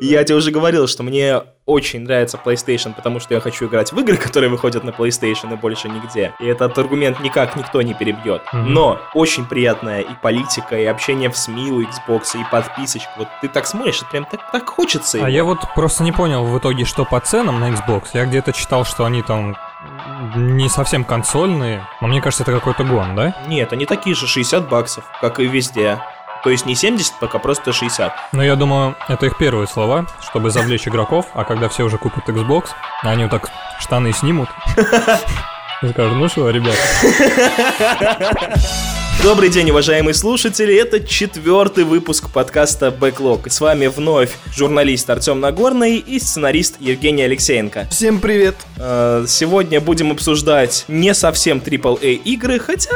Я тебе уже говорил, что мне очень нравится PlayStation, потому что я хочу играть в игры, которые выходят на PlayStation и больше нигде. И этот аргумент никак никто не перебьет. Mm-hmm. Но очень приятная и политика, и общение в СМИ у Xbox, и подписочка. Вот ты так смотришь, прям так, так хочется. Его. А я вот просто не понял в итоге, что по ценам на Xbox. Я где-то читал, что они там не совсем консольные, но мне кажется, это какой-то гон, да? Нет, они такие же 60 баксов, как и везде. То есть не 70, пока просто 60. Ну, я думаю, это их первые слова, чтобы завлечь игроков, а когда все уже купят Xbox, они вот так штаны снимут. И скажут, ну что, ребята. Добрый день, уважаемые слушатели. Это четвертый выпуск подкаста Backlog. С вами вновь журналист Артем Нагорный и сценарист Евгений Алексеенко. Всем привет. Э, сегодня будем обсуждать не совсем AAA игры, хотя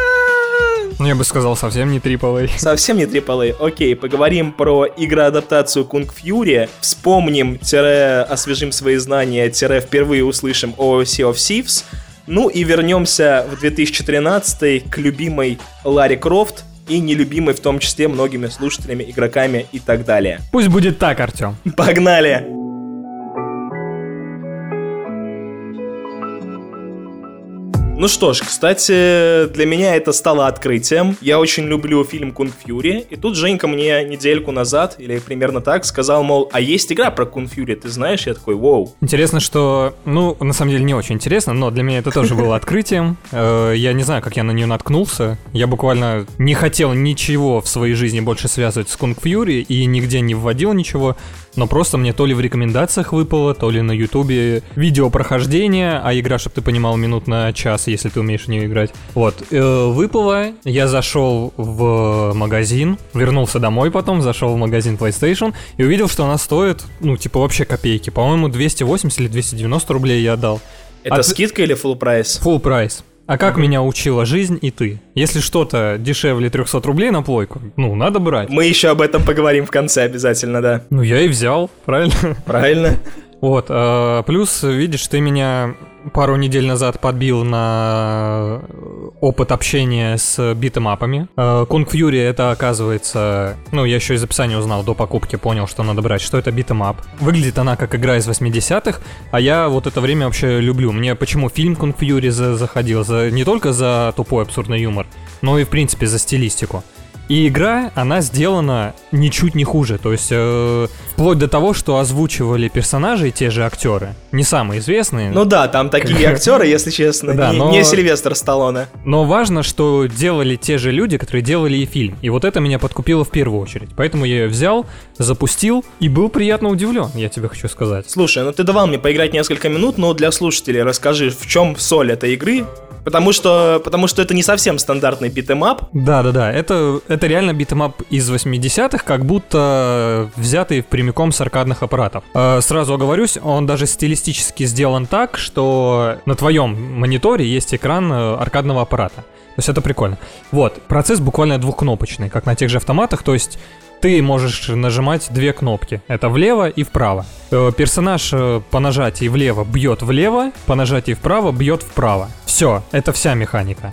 ну, я бы сказал, совсем не AAA. Совсем не AAA. Окей, поговорим про игроадаптацию Kung Fury. Вспомним, тире, освежим свои знания, тире, впервые услышим о Sea of Thieves. Ну и вернемся в 2013 к любимой Ларри Крофт, и нелюбимой в том числе многими слушателями, игроками и так далее. Пусть будет так, Артем. Погнали! Ну что ж, кстати, для меня это стало открытием. Я очень люблю фильм Kung Fury, и тут Женька мне недельку назад, или примерно так, сказал, мол, а есть игра про Kung Fury, ты знаешь? Я такой, вау. Интересно, что, ну, на самом деле не очень интересно, но для меня это тоже было открытием. Э, я не знаю, как я на нее наткнулся. Я буквально не хотел ничего в своей жизни больше связывать с Kung Fury и нигде не вводил ничего но просто мне то ли в рекомендациях выпало, то ли на ютубе видео прохождения, а игра, чтобы ты понимал, минут на час, если ты умеешь в нее играть. Вот, э, выпало, я зашел в магазин, вернулся домой потом, зашел в магазин PlayStation и увидел, что она стоит, ну, типа вообще копейки. По-моему, 280 или 290 рублей я отдал. Это а скидка или full price? Full price. А как меня учила жизнь и ты? Если что-то дешевле 300 рублей на плойку, ну, надо брать. Мы еще об этом поговорим в конце обязательно, да. Ну, я и взял, правильно? Правильно. Вот, э, плюс, видишь, ты меня пару недель назад подбил на опыт общения с beat 'em up ами. Kung Fury это оказывается... Ну, я еще из описания узнал до покупки, понял, что надо брать, что это beat 'em up. Выглядит она как игра из 80-х, а я вот это время вообще люблю. Мне почему фильм Кунг Фьюри заходил? За, не только за тупой абсурдный юмор, но и, в принципе, за стилистику. И игра, она сделана ничуть не хуже. То есть, э, вплоть до того, что озвучивали персонажей те же актеры. Не самые известные. Ну да, там такие актеры, если честно, да, не, но... не Сильвестр Сталлоне. Но важно, что делали те же люди, которые делали и фильм. И вот это меня подкупило в первую очередь. Поэтому я ее взял, запустил и был приятно удивлен, я тебе хочу сказать. Слушай, ну ты давал мне поиграть несколько минут, но для слушателей расскажи, в чем соль этой игры, Потому что, потому что это не совсем стандартный beat 'em up. Да-да-да, это, это реально beat 'em up из 80-х, как будто взятый прямиком с аркадных аппаратов. Э, сразу оговорюсь, он даже стилистически сделан так, что на твоем мониторе есть экран э, аркадного аппарата. То есть это прикольно. Вот, процесс буквально двухкнопочный, как на тех же автоматах, то есть ты можешь нажимать две кнопки. Это влево и вправо. Э, персонаж э, по нажатии влево бьет влево, по нажатии вправо бьет вправо. Все, это вся механика.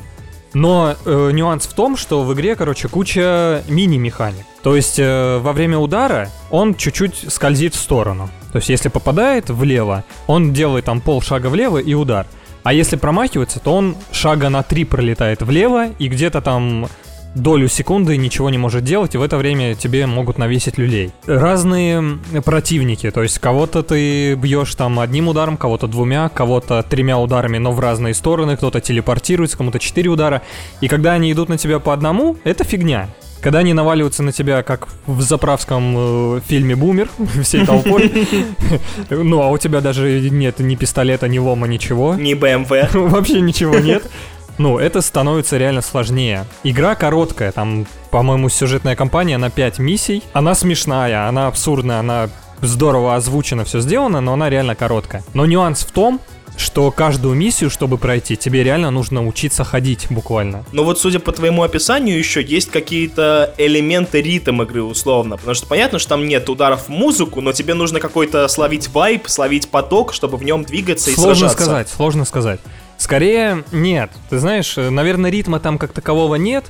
Но э, нюанс в том, что в игре, короче, куча мини-механик. То есть э, во время удара он чуть-чуть скользит в сторону. То есть если попадает влево, он делает там полшага влево и удар. А если промахивается, то он шага на три пролетает влево и где-то там долю секунды ничего не может делать, и в это время тебе могут навесить люлей. Разные противники, то есть кого-то ты бьешь там одним ударом, кого-то двумя, кого-то тремя ударами, но в разные стороны, кто-то телепортируется, кому-то четыре удара. И когда они идут на тебя по одному, это фигня. Когда они наваливаются на тебя, как в заправском э, фильме «Бумер», всей толпой, ну, а у тебя даже нет ни пистолета, ни лома, ничего. Ни БМВ. Вообще ничего нет ну, это становится реально сложнее. Игра короткая, там, по-моему, сюжетная кампания на 5 миссий. Она смешная, она абсурдная, она здорово озвучена, все сделано, но она реально короткая. Но нюанс в том, что каждую миссию, чтобы пройти, тебе реально нужно учиться ходить буквально. Ну вот, судя по твоему описанию, еще есть какие-то элементы ритм игры условно, потому что понятно, что там нет ударов в музыку, но тебе нужно какой-то словить вайп, словить поток, чтобы в нем двигаться сложно и сражаться. Сложно сказать, сложно сказать. Скорее, нет. Ты знаешь, наверное, ритма там как такового нет.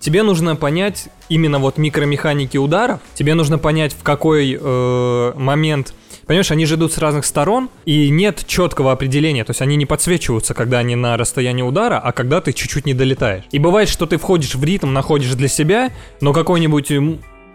тебе нужно понять именно вот микромеханики ударов, тебе нужно понять, в какой э, момент Понимаешь, они же идут с разных сторон, и нет четкого определения, то есть они не подсвечиваются, когда они на расстоянии удара, а когда ты чуть-чуть не долетаешь. И бывает, что ты входишь в ритм, находишь для себя, но какой-нибудь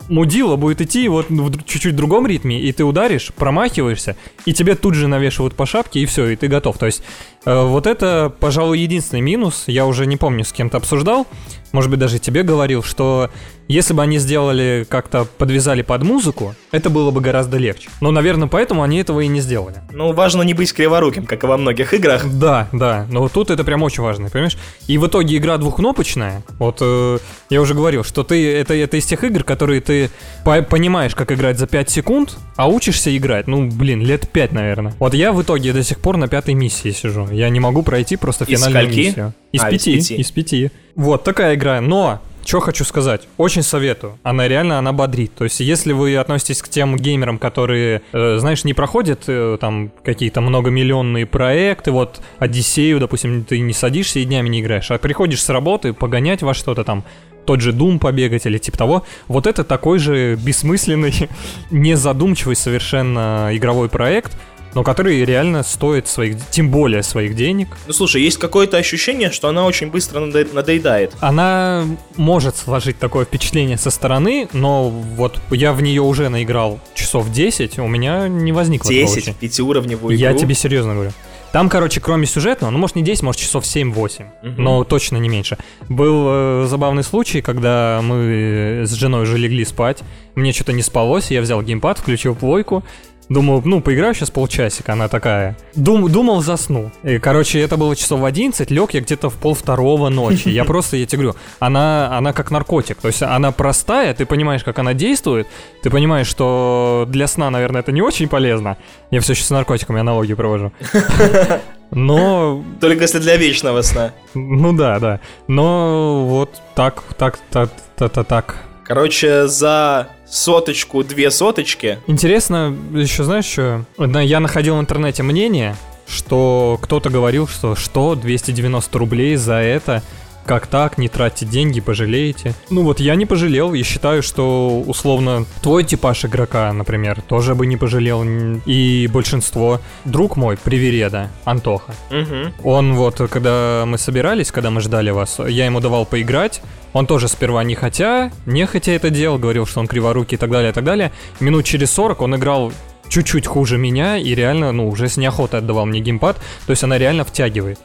мудила будет идти вот в чуть-чуть другом ритме, и ты ударишь, промахиваешься, и тебе тут же навешивают по шапке, и все, и ты готов. То есть вот это, пожалуй, единственный минус. Я уже не помню, с кем-то обсуждал, может быть, даже тебе говорил, что если бы они сделали как-то подвязали под музыку, это было бы гораздо легче. Но, наверное, поэтому они этого и не сделали. Ну, важно не быть криворуким, как и во многих играх. Да, да. Но тут это прям очень важно, понимаешь? И в итоге игра двухкнопочная. Вот э, я уже говорил, что ты это, это из тех игр, которые ты по понимаешь, как играть за 5 секунд, а учишься играть, ну, блин, лет 5, наверное. Вот я в итоге до сих пор на пятой миссии сижу. Я не могу пройти просто финальную из скольки? миссию. Из А, из пяти. пяти. Из пяти. Вот такая игра. Но что хочу сказать, очень советую. Она реально, она бодрит. То есть, если вы относитесь к тем геймерам, которые, э, знаешь, не проходят э, там какие-то многомиллионные проекты, вот Одиссею, допустим, ты не садишься и днями не играешь, а приходишь с работы погонять во что-то там, тот же Doom побегать или типа того, вот это такой же бессмысленный, незадумчивый совершенно игровой проект, но который реально стоит своих, тем более своих денег. Ну, слушай, есть какое-то ощущение, что она очень быстро надо- надоедает. Она может сложить такое впечатление со стороны, но вот я в нее уже наиграл часов 10, у меня не возникло такого 10, ощущения. пятиуровневую Я игру. тебе серьезно говорю. Там, короче, кроме сюжетного, ну, может, не 10, может, часов 7-8, Мгм. но точно не меньше. Был э, забавный случай, когда мы с женой уже легли спать, мне что-то не спалось, я взял геймпад, включил плойку, Думал, ну, поиграю сейчас полчасика, она такая. Дум, думал, засну. И, короче, это было часов в 11, лег я где-то в пол второго ночи. Я просто, я тебе говорю, она, она как наркотик. То есть она простая, ты понимаешь, как она действует, ты понимаешь, что для сна, наверное, это не очень полезно. Я все еще с наркотиками аналогию провожу. Но Только если для вечного сна. ну да, да. Но вот так, так, так, так, так, так. Короче, за соточку, две соточки. Интересно, еще знаешь что? Я находил в интернете мнение, что кто-то говорил, что что, 290 рублей за это? Как так, не тратьте деньги, пожалеете. Ну вот я не пожалел и считаю, что условно твой типаж игрока, например, тоже бы не пожалел. И большинство. Друг мой, привереда, Антоха. Мгм. Он вот, когда мы собирались, когда мы ждали вас, я ему давал поиграть. Он тоже сперва не хотя, не хотя это делал, говорил, что он криворукий и так далее, и так далее. Минут через 40 он играл чуть-чуть хуже меня и реально, ну, уже с неохотой отдавал мне геймпад. То есть она реально втягивает.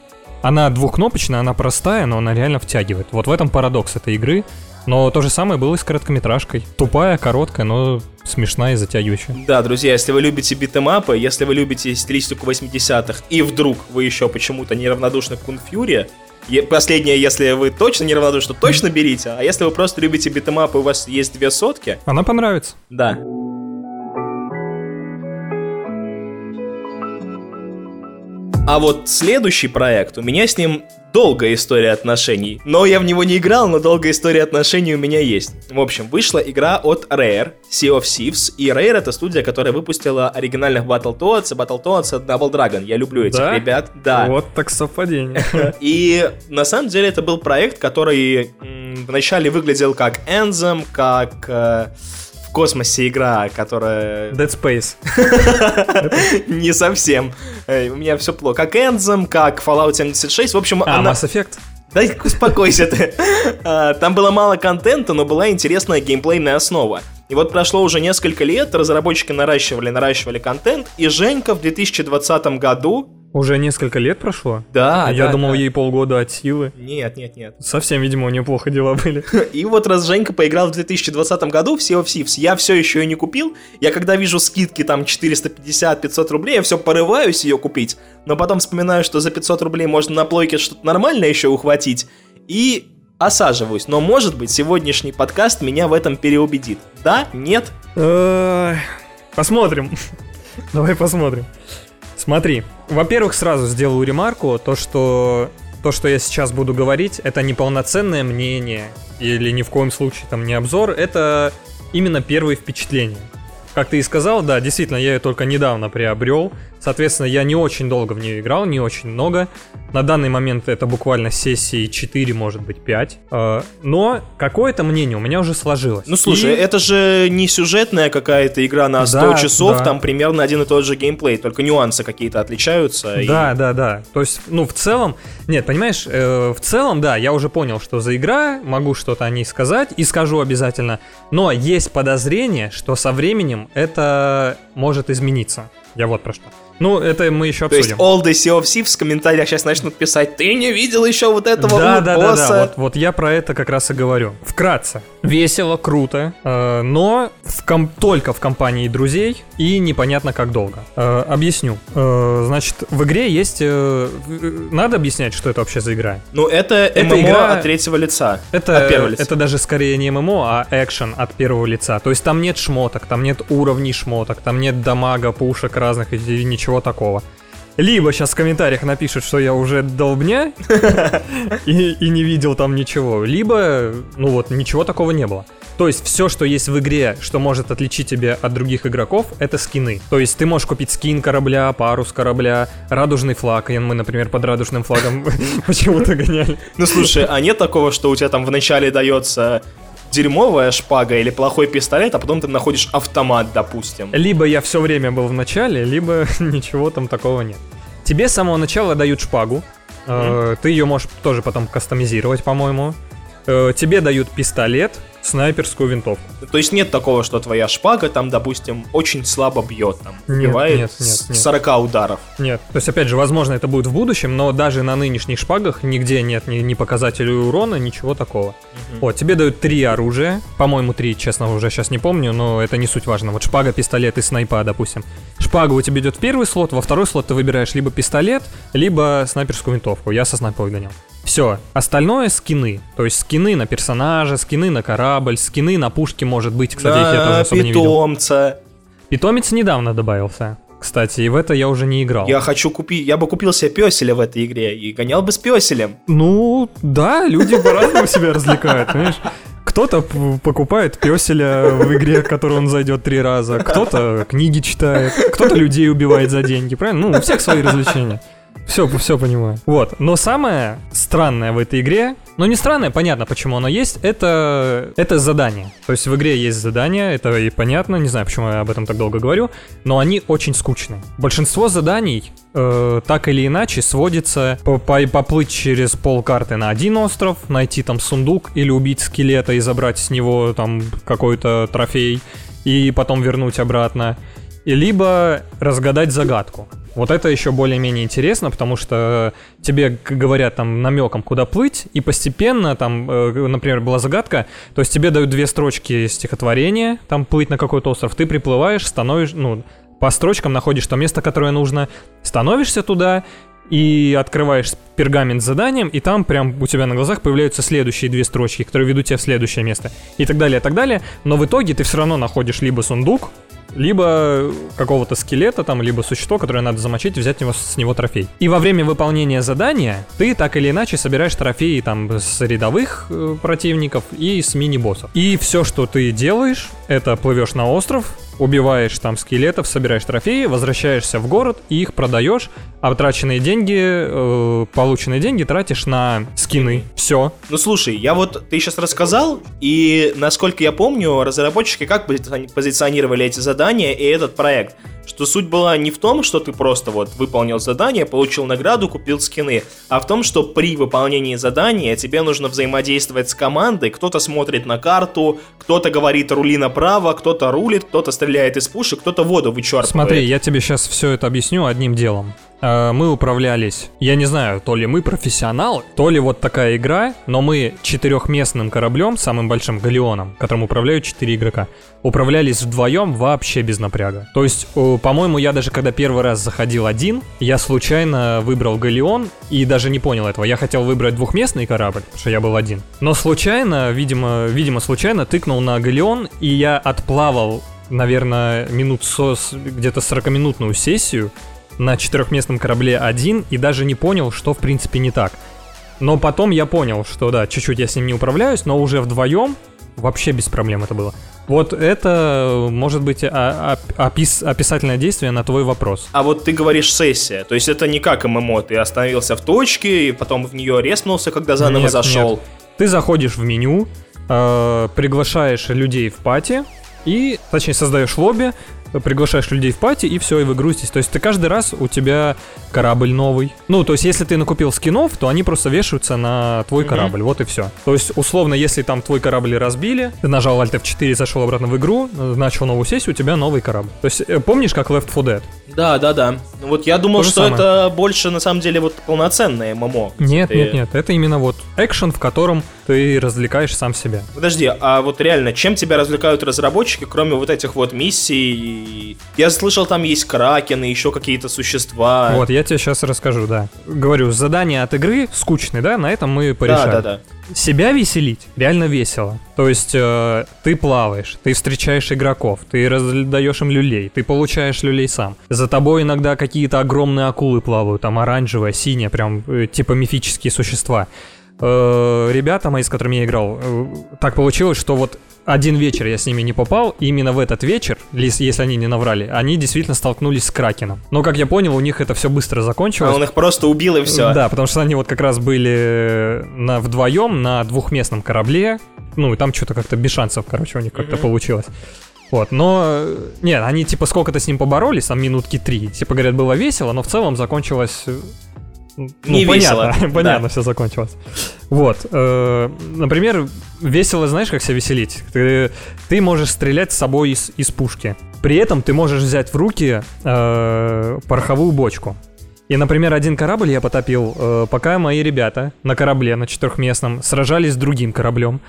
Она двухкнопочная, она простая, но она реально втягивает. Вот в этом парадокс этой игры. Но то же самое было и с короткометражкой. Тупая, короткая, но смешная и затягивающая. Да, друзья, если вы любите битэмапы, если вы любите стилистику 80-х, и вдруг вы еще почему-то неравнодушны к Кунфьюре, е- последнее, если вы точно неравнодушны, то точно берите, а если вы просто любите битэмапы, у вас есть две сотки, Она понравится. да. А вот следующий проект, у меня с ним долгая история отношений. Но я в него не играл, но долгая история отношений у меня есть. В общем, вышла игра от Rare, Sea of Thieves, и Rare это студия, которая выпустила оригинальных Battletoads, и Battletoads и Double Dragon. Я люблю этих Да? ребят. Да. Вот так совпадение. И на самом деле это был проект, который вначале выглядел как Anthem, как э, космосе игра, которая Dead Space. не совсем. У меня все плохо. Как Anthem, как Fallout 76. В общем, А, она... Mass Effect? Да успокойся ты. А, Там было мало контента, но была интересная геймплейная основа. И вот прошло уже несколько лет, разработчики наращивали, наращивали контент, и Женька в 2020 году... Уже несколько лет прошло? Да, Я да, думал, да. ей полгода от силы. Нет, нет, нет. Совсем, видимо, у нее плохо дела были. И вот раз Женька поиграл в 2020 году в Sea of Thieves, я все еще ее не купил. Я когда вижу скидки там 450-500 рублей, я все порываюсь ее купить. Но потом вспоминаю, что за 500 рублей можно на плойке что-то нормальное еще ухватить. И осаживаюсь. Но может быть сегодняшний подкаст меня в этом переубедит. Да? Нет? Посмотрим. Давай посмотрим. Смотри. Во-первых, сразу сделаю ремарку, то, что то, что я сейчас буду говорить, это не полноценное мнение или ни в коем случае там не обзор, это именно первые впечатления. Как ты и сказал, да, действительно, я ее только недавно приобрел, Соответственно, я не очень долго в нее играл, не очень много. На данный момент это буквально сессии 4, может быть, 5. Э, но какое-то мнение у меня уже сложилось. Ну слушай, и... это же не сюжетная какая-то игра на 100 да, часов, да. там примерно один и тот же геймплей, только нюансы какие-то отличаются. Да, и... да, да. То есть, ну, в целом, нет, понимаешь, э, в целом, да, я уже понял, что за игра, могу что-то о ней сказать и скажу обязательно. Но есть подозрение, что со временем это может измениться. Я вот про что. Ну, это мы еще обсудим. То есть, all the Sea of Thieves в комментариях сейчас начнут писать, ты не видел еще вот этого да, да? Да, да, вот, вот я про это как раз и говорю. Вкратце. Весело, круто, э, но в ком- только в компании друзей и непонятно как долго. Э, объясню. Э, значит, в игре есть... Э, надо объяснять, что это вообще за игра? Ну, это, это ММО игра... от третьего лица. Это, от первого лица. Это даже скорее не ММО, а экшен от первого лица. То есть там нет шмоток, там нет уровней шмоток, там нет дамага, пушек разных и ничего такого. Либо сейчас в комментариях напишут, что я уже долбня и, и не видел там ничего, либо, ну вот, ничего такого не было. То есть все, что есть в игре, что может отличить тебя от других игроков, это скины. То есть ты можешь купить скин корабля, парус корабля, радужный флаг. И мы, например, под радужным флагом почему-то гоняли. Ну слушай, а нет такого, что у тебя там вначале дается дерьмовая шпага или плохой пистолет, а потом ты находишь автомат, допустим. Либо я все время был в начале, либо ничего там такого нет. Тебе с самого начала дают шпагу. Mm-hmm. Ты ее можешь тоже потом кастомизировать, по-моему. Э, тебе дают пистолет, снайперскую винтовку. То есть нет такого, что твоя шпага там, допустим, очень слабо бьет, там, нет, бивает нет, нет, нет. 40 ударов. Нет, то есть, опять же, возможно, это будет в будущем, но даже на нынешних шпагах нигде нет ни, ни показателей урона, ничего такого. Угу. Вот, тебе дают три оружия, по-моему, три, честно, уже сейчас не помню, но это не суть важно. Вот шпага, пистолет и снайпа, допустим. Шпага у тебя идет в первый слот, во второй слот ты выбираешь либо пистолет, либо снайперскую винтовку. Я со снайпой гонял. Все. Остальное скины. То есть скины на персонажа, скины на корабль, скины на пушки, может быть. Кстати, да, их я тоже особо питомца. не видел. Питомец недавно добавился. Кстати, и в это я уже не играл. Я хочу купить, я бы купил себе песеля в этой игре и гонял бы с песелем. Ну, да, люди по-разному себя развлекают, понимаешь? Кто-то покупает песеля в игре, в которую он зайдет три раза, кто-то книги читает, кто-то людей убивает за деньги, правильно? Ну, у всех свои развлечения. Все, все понимаю. Вот. Но самое странное в этой игре, ну не странное, понятно, почему оно есть, это, это задание. То есть в игре есть задания, это и понятно, не знаю, почему я об этом так долго говорю, но они очень скучные. Большинство заданий э, так или иначе сводится по -по поплыть через пол карты на один остров, найти там сундук или убить скелета и забрать с него там какой-то трофей и потом вернуть обратно. И либо разгадать загадку. Вот это еще более-менее интересно, потому что тебе говорят там намеком, куда плыть, и постепенно там, э, например, была загадка, то есть тебе дают две строчки стихотворения, там плыть на какой-то остров, ты приплываешь, становишь, ну, по строчкам находишь то место, которое нужно, становишься туда, и открываешь пергамент с заданием, и там прям у тебя на глазах появляются следующие две строчки, которые ведут тебя в следующее место, и так далее, и так далее. Но в итоге ты все равно находишь либо сундук, либо какого-то скелета там, либо существо, которое надо замочить взять него, с него трофей. И во время выполнения задания ты так или иначе собираешь трофеи там с рядовых э, противников и с мини-боссов. И все, что ты делаешь, это плывешь на остров, убиваешь там скелетов, собираешь трофеи, возвращаешься в город и их продаешь, а потраченные деньги, э, полученные деньги тратишь на скины. Все. Ну слушай, я вот ты сейчас рассказал, и насколько я помню, разработчики как позиционировали эти задания и этот проект что суть была не в том, что ты просто вот выполнил задание, получил награду, купил скины, а в том, что при выполнении задания тебе нужно взаимодействовать с командой, кто-то смотрит на карту, кто-то говорит рули направо, кто-то рулит, кто-то стреляет из пушек, кто-то воду вычерпывает. Смотри, я тебе сейчас все это объясню одним делом. Э, мы управлялись, я не знаю, то ли мы профессионалы, то ли вот такая игра, но мы четырехместным кораблем, самым большим галеоном, которым управляют четыре игрока, управлялись вдвоем вообще без напряга. То есть, по-моему, я даже когда первый раз заходил один, я случайно выбрал галеон и даже не понял этого. Я хотел выбрать двухместный корабль, потому что я был один. Но случайно, видимо, видимо случайно тыкнул на галеон, и я отплавал наверное, минут со, где-то 40-минутную сессию, на четырехместном корабле один и даже не понял, что в принципе не так. Но потом я понял, что да, чуть-чуть я с ним не управляюсь, но уже вдвоем вообще без проблем это было. Вот это может быть а, а, опис, описательное действие на твой вопрос. А вот ты говоришь сессия, то есть это не как ММО, ты остановился в точке и потом в нее резнулся, когда заново нет, зашел. Нет. Ты заходишь в меню, э, приглашаешь людей в пати, и, точнее, создаешь лобби, приглашаешь людей в пати, и все, и вы грузитесь. То есть ты каждый раз у тебя корабль новый. Ну, то есть если ты накупил скинов, то они просто вешаются на твой mm-hmm. корабль, вот и все. То есть, условно, если там твой корабль разбили, ты нажал Alt F4, зашел обратно в игру, начал новую сессию, у тебя новый корабль. То есть, э, помнишь, как Left 4 Dead? Да, да, да. Вот я думал, что самое. это больше, на самом деле, вот полноценное ММО. Нет, ты... нет, нет, это именно вот экшен, в котором ты развлекаешь сам себя. Подожди, а вот реально, чем тебя развлекают разработчики, кроме вот этих вот миссий? Я слышал, там есть кракены, еще какие-то существа. Вот, я тебе сейчас расскажу, да. Говорю, задание от игры скучный, да, на этом мы порешаем. Да, да, да. Себя веселить реально весело. То есть э, ты плаваешь, ты встречаешь игроков, ты раздаешь им люлей, ты получаешь люлей сам. За тобой иногда какие-то огромные акулы плавают, там оранжевая, синяя, прям э, типа мифические существа. Э, ребята мои, с которыми я играл, э, так получилось, что вот один вечер я с ними не попал, и именно в этот вечер, если они не наврали, они действительно столкнулись с Кракеном. Но, как я понял, у них это все быстро закончилось. А он их просто убил и все. Да, потому что они вот как раз были на, вдвоем на двухместном корабле, ну, и там что-то как-то без шансов, короче, у них как-то mm-hmm. получилось. Вот, но... Нет, они типа сколько-то с ним поборолись, там минутки три. Типа, говорят, было весело, но в целом закончилось ну, не понятно, весело. понятно, да. все закончилось. Вот, э, например, весело, знаешь, как себя веселить? Ты, ты можешь стрелять с собой из, из пушки. При этом ты можешь взять в руки э, пороховую бочку. И, например, один корабль я потопил, э, пока мои ребята на корабле, на четырехместном, сражались с другим кораблем.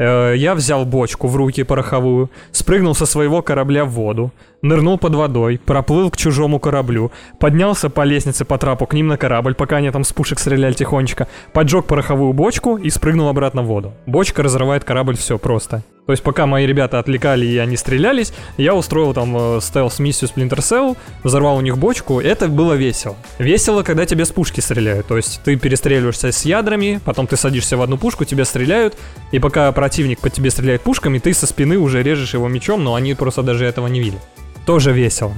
Э, я взял бочку в руки пороховую, спрыгнул со своего корабля в воду, нырнул под водой, проплыл к чужому кораблю, поднялся по лестнице по трапу к ним на корабль, пока они там с пушек стреляли тихонечко, поджег пороховую бочку и спрыгнул обратно в воду. Бочка разрывает корабль, все просто. То есть пока мои ребята отвлекали и они стрелялись, я устроил там э, стелс-миссию Splinter Cell, взорвал у них бочку, это было весело. Весело, когда тебе с пушки стреляют, то есть ты перестреливаешься с ядрами, потом ты садишься в одну пушку, тебя стреляют, и пока противник по тебе стреляет пушками, ты со спины уже режешь его мечом, но они просто даже этого не видят. Тоже весело.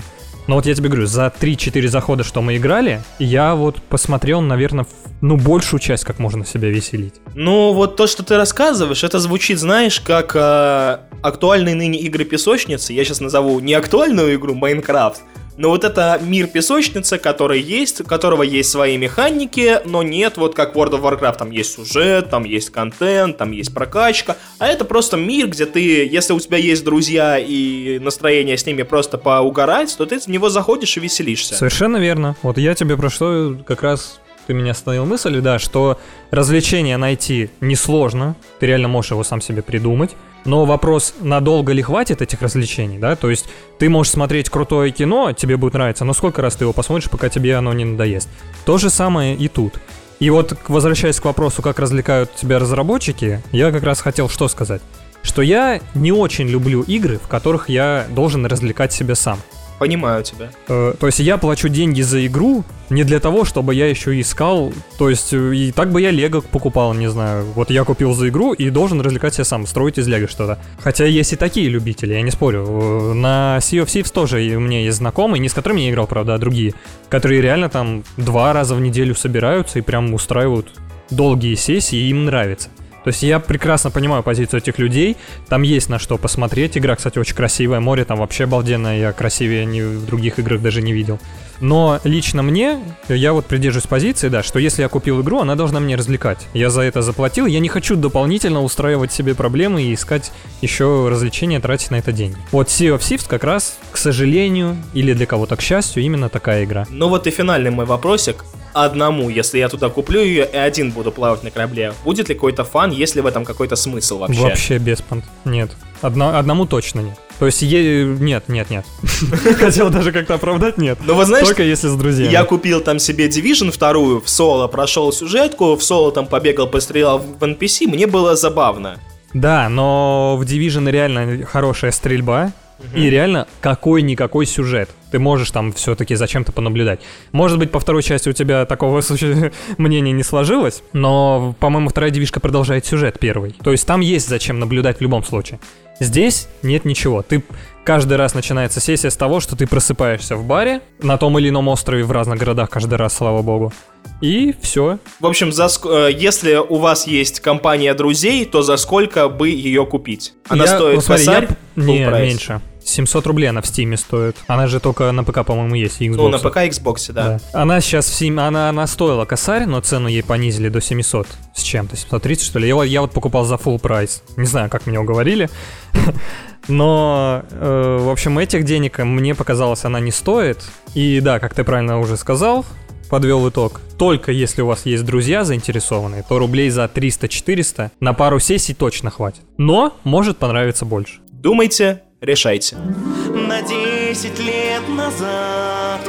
Но вот я тебе говорю, за 3-4 захода, что мы играли, я вот посмотрел, наверное, ну, большую часть, как можно себя веселить. Ну, вот то, что ты рассказываешь, это звучит, знаешь, как э, актуальные ныне игры песочницы. Я сейчас назову не актуальную игру Майнкрафт, но вот это мир песочницы, который есть, у которого есть свои механики, но нет, вот как World of Warcraft, там есть сюжет, там есть контент, там есть прокачка, а это просто мир, где ты, если у тебя есть друзья и настроение с ними просто поугарать, то ты в него заходишь и веселишься. Совершенно верно. Вот я тебе про что как раз ты меня остановил мысль, да, что развлечение найти несложно, ты реально можешь его сам себе придумать. Но вопрос, надолго ли хватит этих развлечений, да? То есть ты можешь смотреть крутое кино, тебе будет нравиться, но сколько раз ты его посмотришь, пока тебе оно не надоест. То же самое и тут. И вот, возвращаясь к вопросу, как развлекают тебя разработчики, я как раз хотел что сказать. Что я не очень люблю игры, в которых я должен развлекать себя сам. Понимаю тебя. Э, то есть я плачу деньги за игру не для того, чтобы я еще искал. То есть э, и так бы я Лего покупал, не знаю. Вот я купил за игру и должен развлекать себя сам, строить из Лего что-то. Хотя есть и такие любители, я не спорю. Э, на Sea of Thieves тоже у меня есть знакомые, не с которыми я играл, правда, а другие, которые реально там два раза в неделю собираются и прям устраивают долгие сессии, и им нравится. То есть я прекрасно понимаю позицию этих людей, там есть на что посмотреть, игра, кстати, очень красивая, море там вообще обалденное, я красивее ни в других играх даже не видел. Но лично мне, я вот придерживаюсь позиции, да, что если я купил игру, она должна мне развлекать. Я за это заплатил, я не хочу дополнительно устраивать себе проблемы и искать еще развлечения, тратить на это деньги. Вот Sea of Thieves как раз, к сожалению, или для кого-то к счастью, именно такая игра. Ну вот и финальный мой вопросик одному, если я туда куплю ее и один буду плавать на корабле, будет ли какой-то фан, есть ли в этом какой-то смысл вообще? Вообще без понт. Нет. Одно, одному точно нет. То есть е... нет, нет, нет. Хотел даже как-то оправдать, нет. Ну вот знаешь, только если с друзьями. Я купил там себе Division вторую в соло, прошел сюжетку, в соло там побегал, пострелял в NPC, мне было забавно. Да, но в Division реально хорошая стрельба, Угу. И реально какой-никакой сюжет. Ты можешь там все-таки зачем-то понаблюдать. Может быть, по второй части у тебя такого мнения не сложилось, но, по-моему, вторая девишка продолжает сюжет первый. То есть там есть зачем наблюдать в любом случае. Здесь нет ничего. Ты каждый раз начинается сессия с того, что ты просыпаешься в баре на том или ином острове в разных городах каждый раз, слава богу. И все. В общем, за, э, если у вас есть компания друзей, то за сколько бы ее купить? Она Я- стоит ну, смотри, косарь? я- full Не, прайс. меньше. 700 рублей она в Стиме стоит. Она же только на ПК, по-моему, есть. и Ну, на Xbox. ПК Xbox, да. Да. Она сейчас в Steam, она, она стоила косарь, но цену ей понизили до 700 с чем-то, 730 что ли. Я, вот- я вот покупал за full прайс. Не знаю, как меня уговорили. Но, э, в общем, этих денег мне показалось она не стоит. И да, как ты правильно уже сказал, подвел итог. Только если у вас есть друзья заинтересованные, то рублей за 300-400 на пару сессий точно хватит. Но может понравиться больше. Думайте, решайте. На 10 лет назад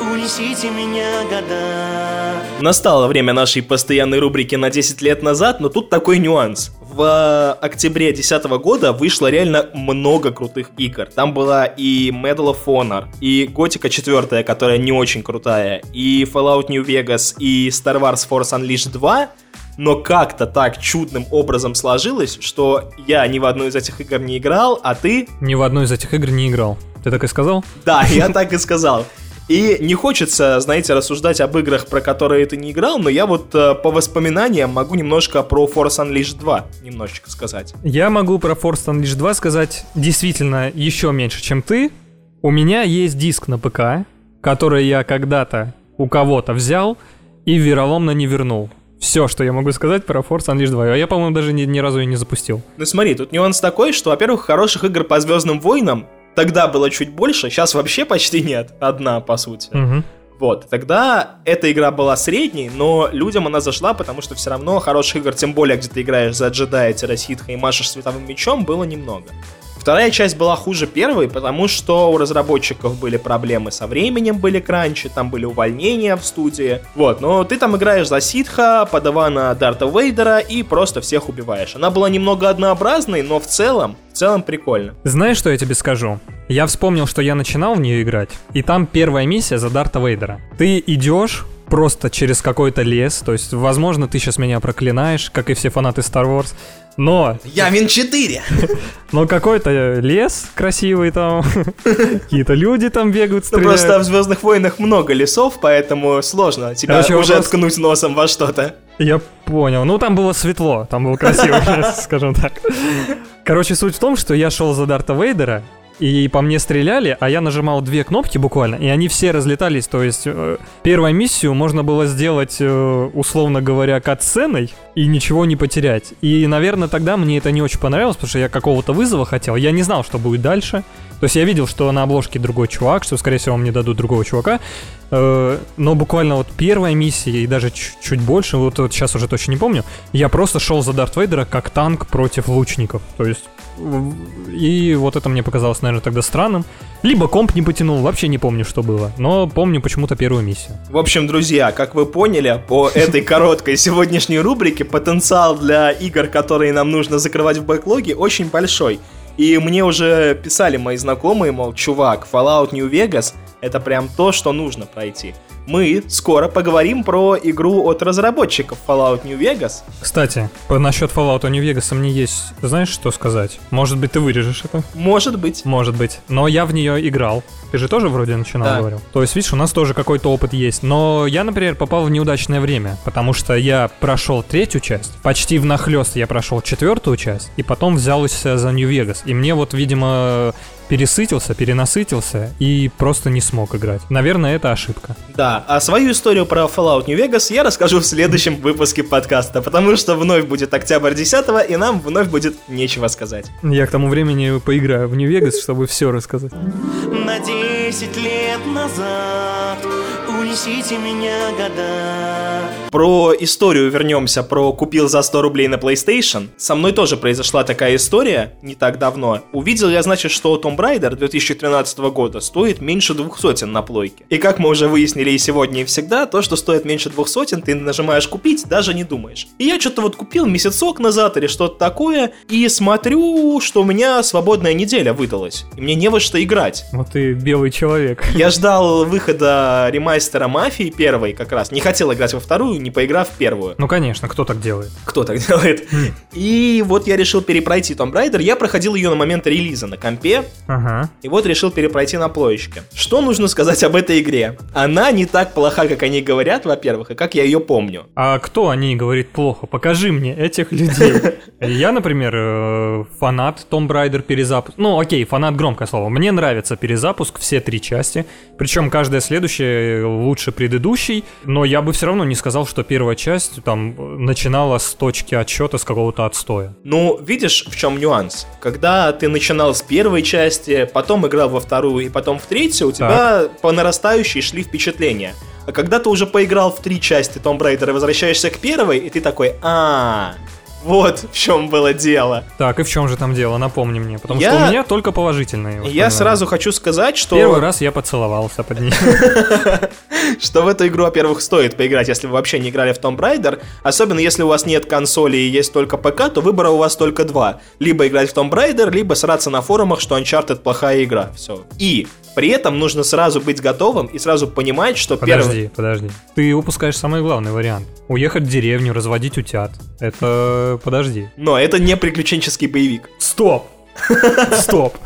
Унесите меня года Настало время нашей постоянной рубрики на 10 лет назад, но тут такой нюанс. В октябре 2010 года вышло реально много крутых игр. Там была и Medal of Honor, и Готика 4, которая не очень крутая, и Fallout New Vegas, и Star Wars Force Unleashed 2, но как-то так чудным образом сложилось, что я ни в одну из этих игр не играл, а ты Ни в одну из этих игр не играл. Ты так и сказал? да, я так и сказал. И не хочется, знаете, рассуждать об играх, про которые ты не играл, но я вот э, по воспоминаниям могу немножко про Force Unleashed 2 немножечко сказать. Я могу про Force Unleashed 2 сказать действительно еще меньше, чем ты. У меня есть диск на ПК, который я когда-то у кого-то взял и вероломно не вернул. Все, что я могу сказать про Force Unleashed 2. А я, по-моему, даже ни, ни разу ее не запустил. Ну смотри, тут нюанс такой, что, во-первых, хороших игр по Звездным войнам тогда было чуть больше, сейчас вообще почти нет. Одна, по сути. Мгм. Вот, тогда эта игра была средней, но людям она зашла, потому что все равно хороших игр, тем более, где ты играешь за джедая-ситха и машешь световым мечом, было немного. Вторая часть была хуже первой, потому что у разработчиков были проблемы со временем, были кранчи, там были увольнения в студии. Вот, но ты там играешь за ситха, подавана Дарта Вейдера и просто всех убиваешь. Она была немного однообразной, но в целом, в целом прикольно. Знаешь, что я тебе скажу? Я вспомнил, что я начинал в нее играть, и там первая миссия за Дарта Вейдера. Ты идешь просто через какой-то лес, то есть, возможно, ты сейчас меня проклинаешь, как и все фанаты Star Wars, но Я Вин 4! Но какой-то лес красивый там, какие-то люди там бегают, Ну стреляют. просто в Звездных войнах много лесов, поэтому сложно тебя Короче, уже вопрос- ткнуть носом во что-то. Я понял. Ну, там было светло, там был красивый лес, скажем так. Короче, суть в том, что я шел за Дарта Вейдера, и по мне стреляли, а я нажимал две кнопки буквально, и они все разлетались. То есть э, первую миссию можно было сделать, э, условно говоря, кат-сценой и ничего не потерять. И, наверное, тогда мне это не очень понравилось, потому что я какого-то вызова хотел. Я не знал, что будет дальше. То есть я видел, что на обложке другой чувак, что, скорее всего, мне дадут другого чувака. Э, Но буквально вот первая миссия и даже чуть, больше, вот, вот сейчас уже точно не помню, я просто шел за Дарт Вейдера как танк против лучников. То есть и вот это мне показалось, наверное, тогда странным. Либо комп не потянул, вообще не помню, что было. Но помню почему-то первую миссию. В общем, друзья, как вы поняли, по этой короткой сегодняшней рубрике потенциал для игр, которые нам нужно закрывать в бэклоге, очень большой. И мне уже писали мои знакомые, мол, чувак, Fallout New Vegas это прям то, что нужно пройти. Мы скоро поговорим про игру от разработчиков Fallout New Vegas. Кстати, по насчет Fallout New Vegas мне есть, знаешь, что сказать? Может быть, ты вырежешь это? Может быть. Может быть. Но я в нее играл. Ты же тоже вроде начинал, Да. говорил. То есть, видишь, у нас тоже какой-то опыт есть. Но я, например, попал в неудачное время, потому что я прошел третью часть, почти в нахлест я прошел четвертую часть, и потом взялся за Нью-Вегас. И мне вот, видимо, пересытился, перенасытился и просто не смог играть. Наверное, это ошибка. Да, а свою историю про Fallout New Vegas я расскажу в следующем выпуске подкаста, потому что вновь будет октябрь 10 и нам вновь будет нечего сказать. Я к тому времени поиграю в Нью-Вегас, чтобы все рассказать. На 10 лет назад Унесите меня года Про историю вернемся, про купил за 100 рублей на PlayStation. Со мной тоже произошла такая история не так давно. Увидел я, значит, что Tomb Raider 2013 года стоит меньше двух сотен на плойке. И как мы уже выяснили и сегодня, и всегда, то, что стоит меньше двух сотен, ты нажимаешь купить, даже не думаешь. И я что-то вот купил месяцок назад или что-то такое, и смотрю, что у меня свободная неделя выдалась. И мне не во что играть. Вот ты белый человек. Я ждал выхода ремастера мастера мафии первой как раз. Не хотел играть во вторую, не поиграв первую. Ну, конечно, кто так делает? Кто так делает? И вот я решил перепройти Tomb Raider. Я проходил ее на момент релиза на компе. Ага. И вот решил перепройти на плоечке. Что нужно сказать об этой игре? Она не так плоха, как они говорят, во-первых, и как я ее помню. А кто о ней говорит плохо? Покажи мне этих людей. Я, например, э, фанат Tomb Raider перезапуск. Ну, окей, фанат громкое слово. Мне нравится перезапуск, все три части. Причем каждая следующая лучше предыдущей. Но я бы все равно не сказал, что первая часть там начинала с точки отсчета с какого-то отстоя. Ну, видишь, в чем нюанс? Когда ты начинал с первой части, потом играл во вторую и потом в третью, у тебя по нарастающей шли впечатления. А когда ты уже поиграл в три части Tomb Raider и возвращаешься к первой, и ты такой, а, вот в чем было дело. Так, и в чем же там дело? Напомни мне. Потому Я- что у меня только положительные. Я сразу хочу сказать, что... Первый раз я поцеловался под ней. что в эту игру, во-первых, стоит поиграть, если вы вообще не играли в Tomb Raider. Особенно если у вас нет консоли и есть только ПК, то выбора у вас только два. Либо играть в Tomb Raider, либо сраться на форумах, что Uncharted плохая игра. Все. И при этом нужно сразу быть готовым и сразу понимать, что первый... Подожди, подожди. Ты упускаешь самый главный вариант. Уехать в деревню, разводить утят. Это... Подожди. Но это не приключенческий боевик. Стоп! Стоп!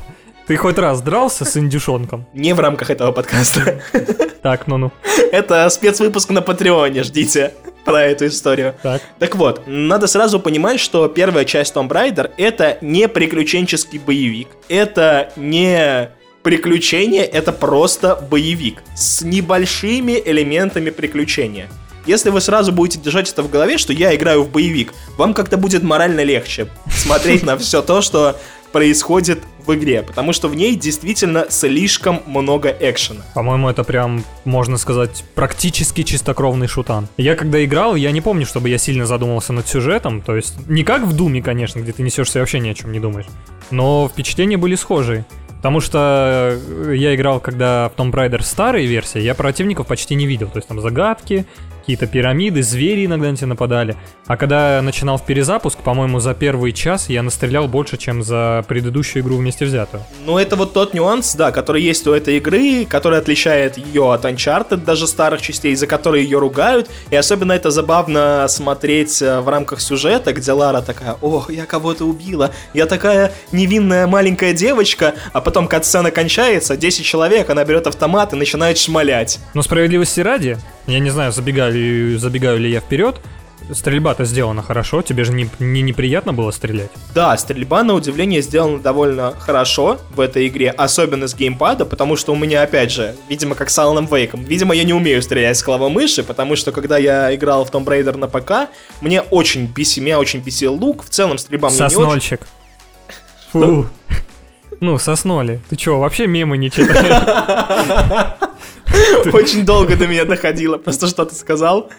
Ты хоть раз дрался с индюшонком? Не в рамках этого подкаста. Так, ну-ну. Это спецвыпуск на Патреоне, ждите про эту историю. Так. Так вот, надо сразу понимать, что первая часть Tomb Raider это не приключенческий боевик, это не приключение, это просто боевик с небольшими элементами приключения. Если вы сразу будете держать это в голове, что я играю в боевик, вам как-то будет морально легче смотреть на все то, что происходит в игре, потому что в ней действительно слишком много экшена. По-моему, это прям, можно сказать, практически чистокровный шутан. Я когда играл, я не помню, чтобы я сильно задумался над сюжетом. То есть, не как в Думе, конечно, где ты несешься и вообще ни о чем не думаешь. Но впечатления были схожие. Потому что э, я играл, когда в Tomb Raider старые версии, я противников почти не видел. То есть там загадки, какие-то пирамиды, звери иногда на тебя нападали. А когда начинал в перезапуск, по-моему, за первый час я настрелял больше, чем за предыдущую игру вместе взятую. Ну, это вот тот нюанс, да, который есть у этой игры, который отличает ее от Uncharted, даже старых частей, за которые ее ругают. И особенно это забавно смотреть э, в рамках сюжета, где Лара такая, ох, я кого-то убила, я такая невинная маленькая девочка, а потом катсцена кончается, 10 человек, она берет автомат и начинает шмалять. Но справедливости ради, я не знаю, забегаю забегаю ли я вперед, стрельба-то сделана хорошо, тебе же не, не неприятно было стрелять. Да, стрельба, на удивление, сделана довольно хорошо в этой игре, особенно с геймпада, потому что у меня, опять же, видимо, как с Alan Вейком, видимо, я не умею стрелять с клавомыши, мыши, потому что, когда я играл в Tomb Raider на ПК, мне очень бесил, меня очень бесил лук, в целом стрельба мне не очень... Соснольщик. Фу. Ну, сосноли. Ты чё, вообще мемы не читаешь? Очень долго до меня доходило, просто что ты сказал.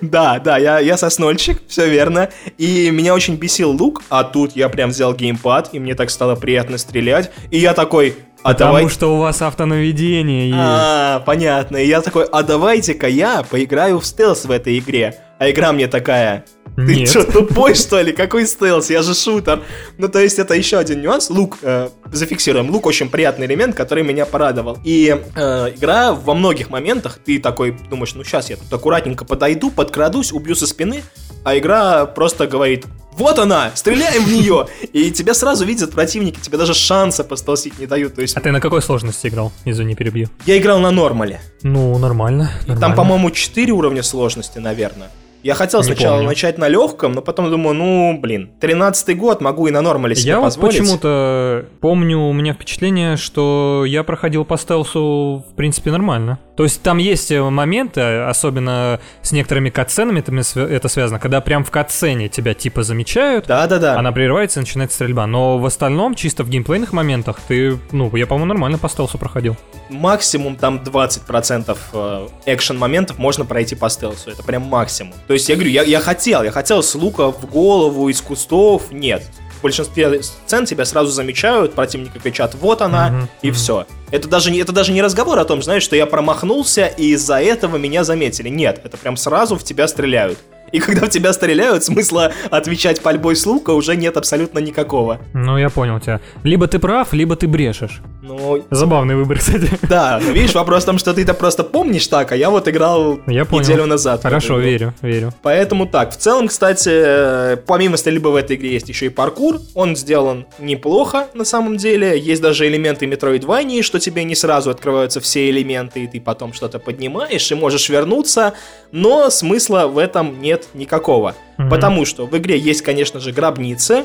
Да, да, я, я соснольщик, все верно. И меня очень бесил лук, а тут я прям взял геймпад, и мне так стало приятно стрелять. И я такой, а Потому давай... что у вас автонаведение есть. А, понятно. И я такой, а давайте-ка я поиграю в стелс в этой игре. А игра мне такая, ты Нет. что, тупой что ли? Какой стелс? Я же шутер. Ну, то есть это еще один нюанс. Лук, э, зафиксируем, лук очень приятный элемент, который меня порадовал. И э, игра во многих моментах, ты такой думаешь, ну сейчас я тут аккуратненько подойду, подкрадусь, убью со спины, а игра просто говорит, вот она, стреляем в нее. И тебя сразу видят противники, тебе даже шанса постелсить не дают. То есть А ты на какой сложности играл? Извини, перебью. я играл на нормале. Ну, нормально. Там, нормально. по-моему, 4 уровня сложности, наверное. Я хотел Не сначала помню. начать на легком, но потом думаю, ну, блин, 13-й год, могу и на нормале себе Я вот позволить. почему-то помню, у меня впечатление, что я проходил по стелсу, в принципе, нормально. То есть там есть э, моменты, особенно с некоторыми катсценами это связано, когда прям в катсцене тебя типа замечают, Да-да-да. она прерывается и начинается стрельба. Но в остальном, чисто в геймплейных моментах, ты, ну, я, по-моему, нормально по стелсу проходил. Максимум там 20% э, экшен-моментов можно пройти по стелсу. Это прям максимум. То есть я говорю, я, я хотел, я хотел с лука в голову, из кустов. Нет. В большинстве сцен тебя сразу замечают, противники кричат, вот она, Мгм, и все. Это даже, не, это даже не разговор о том, знаешь, что я промахнулся, и из-за этого меня заметили. Нет, это прям сразу в тебя стреляют. И когда в тебя стреляют, смысла отвечать пальбой с лука уже нет абсолютно никакого. Ну, я понял тебя. Либо ты прав, либо ты брешешь. Ну, Забавный выбор, кстати. да, но видишь, вопрос в том, что ты это просто помнишь так, а я вот играл Я понял. неделю назад. Хорошо, верю, верю. Поэтому так, в целом, кстати, э, помимо стрельбы в этой игре есть еще и паркур. Он сделан неплохо, на самом деле. Есть даже элементы Metroidvania, что тебе не сразу открываются все элементы, и ты потом что-то поднимаешь и можешь вернуться. Но смысла в этом нет никакого. Мгм. Потому что в игре есть, конечно же, гробницы,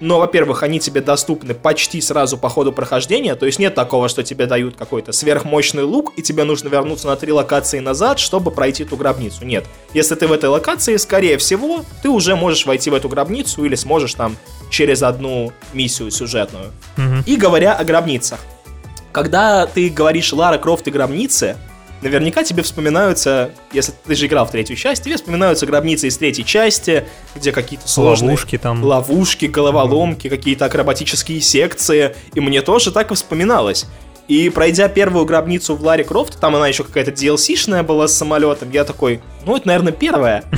но, во-первых, они тебе доступны почти сразу по ходу прохождения, то есть нет такого, что тебе дают какой-то сверхмощный лук, и тебе нужно вернуться на три локации назад, чтобы пройти ту гробницу. Нет. Если ты в этой локации, скорее всего, ты уже можешь войти в эту гробницу или сможешь там через одну миссию сюжетную. Мгм. И говоря о гробницах. Когда ты говоришь Лара Крофт и гробницы, наверняка тебе вспоминаются, если ты же играл в третью часть, тебе вспоминаются гробницы из третьей части, где какие-то сложные Ловушки там. ловушки, головоломки, какие-то акробатические секции. И мне тоже так и вспоминалось. И пройдя первую гробницу в Ларе Крофт, там она еще какая-то DLC-шная была с самолетом, я такой, ну это, наверное, первая.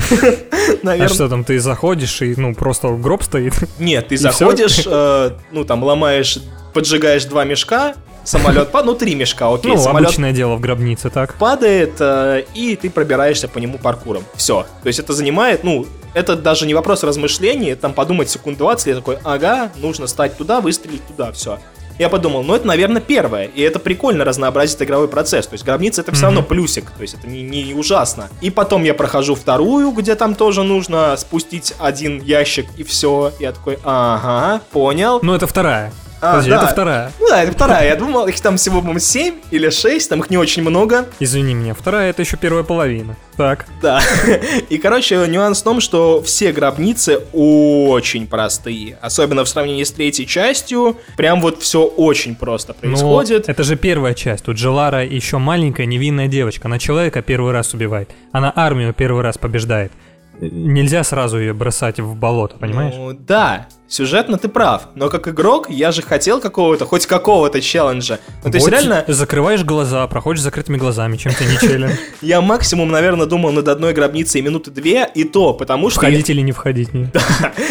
А что там, ты заходишь и, ну, просто гроб стоит? Нет, ты заходишь, э, ну там ломаешь, поджигаешь два мешка, самолет, ну три мешка, окей, Ну, обычное дело в гробнице, так? падает, э, и ты пробираешься по нему паркуром. Все. То есть это занимает, ну, это даже не вопрос размышлений, там подумать секунд 20, я такой, ага, нужно стать туда, выстрелить туда, все. Я подумал, ну это, наверное, первое, и это прикольно разнообразит игровой процесс. То есть гробница это все равно плюсик, то есть это не, не ужасно. И потом я прохожу вторую, где там тоже нужно спустить один ящик и все. Я такой, ага, понял. Ну, это вторая. А, Подожди, да. это вторая. Ну да, это вторая. Я думал, их там всего, по-моему, 7 или 6, там их не очень много. Извини меня, вторая это еще первая половина. Так. Да. И, короче, нюанс в том, что все гробницы очень простые. Особенно в сравнении с третьей частью. Прям вот все очень просто Ну, происходит. это же первая часть. Тут же Лара еще маленькая невинная девочка. Она человека первый раз убивает. Она армию первый раз побеждает. Нельзя сразу ее бросать в болото, понимаешь? Ну, да, сюжетно ты прав. Но как игрок я же хотел какого-то, хоть какого-то челленджа. Ну, то есть реально, Закрываешь глаза, проходишь закрытыми глазами, чем ты не челлендж. я максимум, наверное, думал над одной гробницей минуты две, и то потому что... Входить или не входить.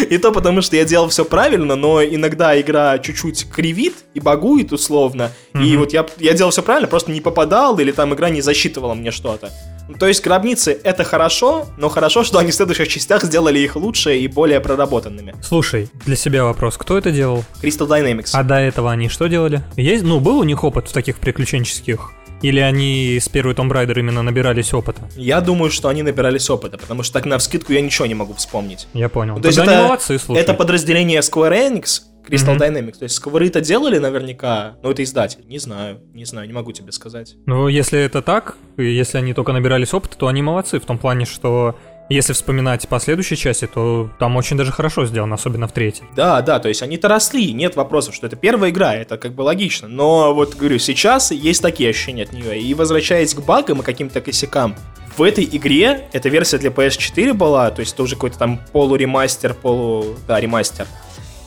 И то потому, что я делал все правильно, но иногда игра чуть-чуть кривит и багует условно. И вот я делал все правильно, просто не попадал, или там игра не засчитывала мне что-то. Ну, То есть гробницы это хорошо, но хорошо, что они в следующих частях сделали их лучше и более проработанными. Слушай, для себя вопрос, кто это делал? Crystal Dynamics. А до этого они что делали? Есть, ну, был у них опыт в таких приключенческих? Или они с первой Tomb Raider именно набирались опыта? Я думаю, что они набирались опыта, потому что так на вскидку я ничего не могу вспомнить. Я понял. Ну, то есть это, молодцы, слушай. это подразделение Square Enix, Crystal Мгм. Dynamics. То есть это делали наверняка, но это издатель. Не знаю, не знаю, не могу тебе сказать. Ну, если это так, если они только набирались опыта, то они молодцы в том плане, что если вспоминать последующие части, то там очень даже хорошо сделано, особенно в третьей. Да, да, то есть они-то росли, нет вопросов, что это первая игра, это как бы логично. Но вот, говорю, сейчас есть такие ощущения от нее. И возвращаясь к багам и каким-то косякам, в этой игре, эта версия для PS4 была, то есть это уже какой-то там полуремастер, полу... да, ремастер.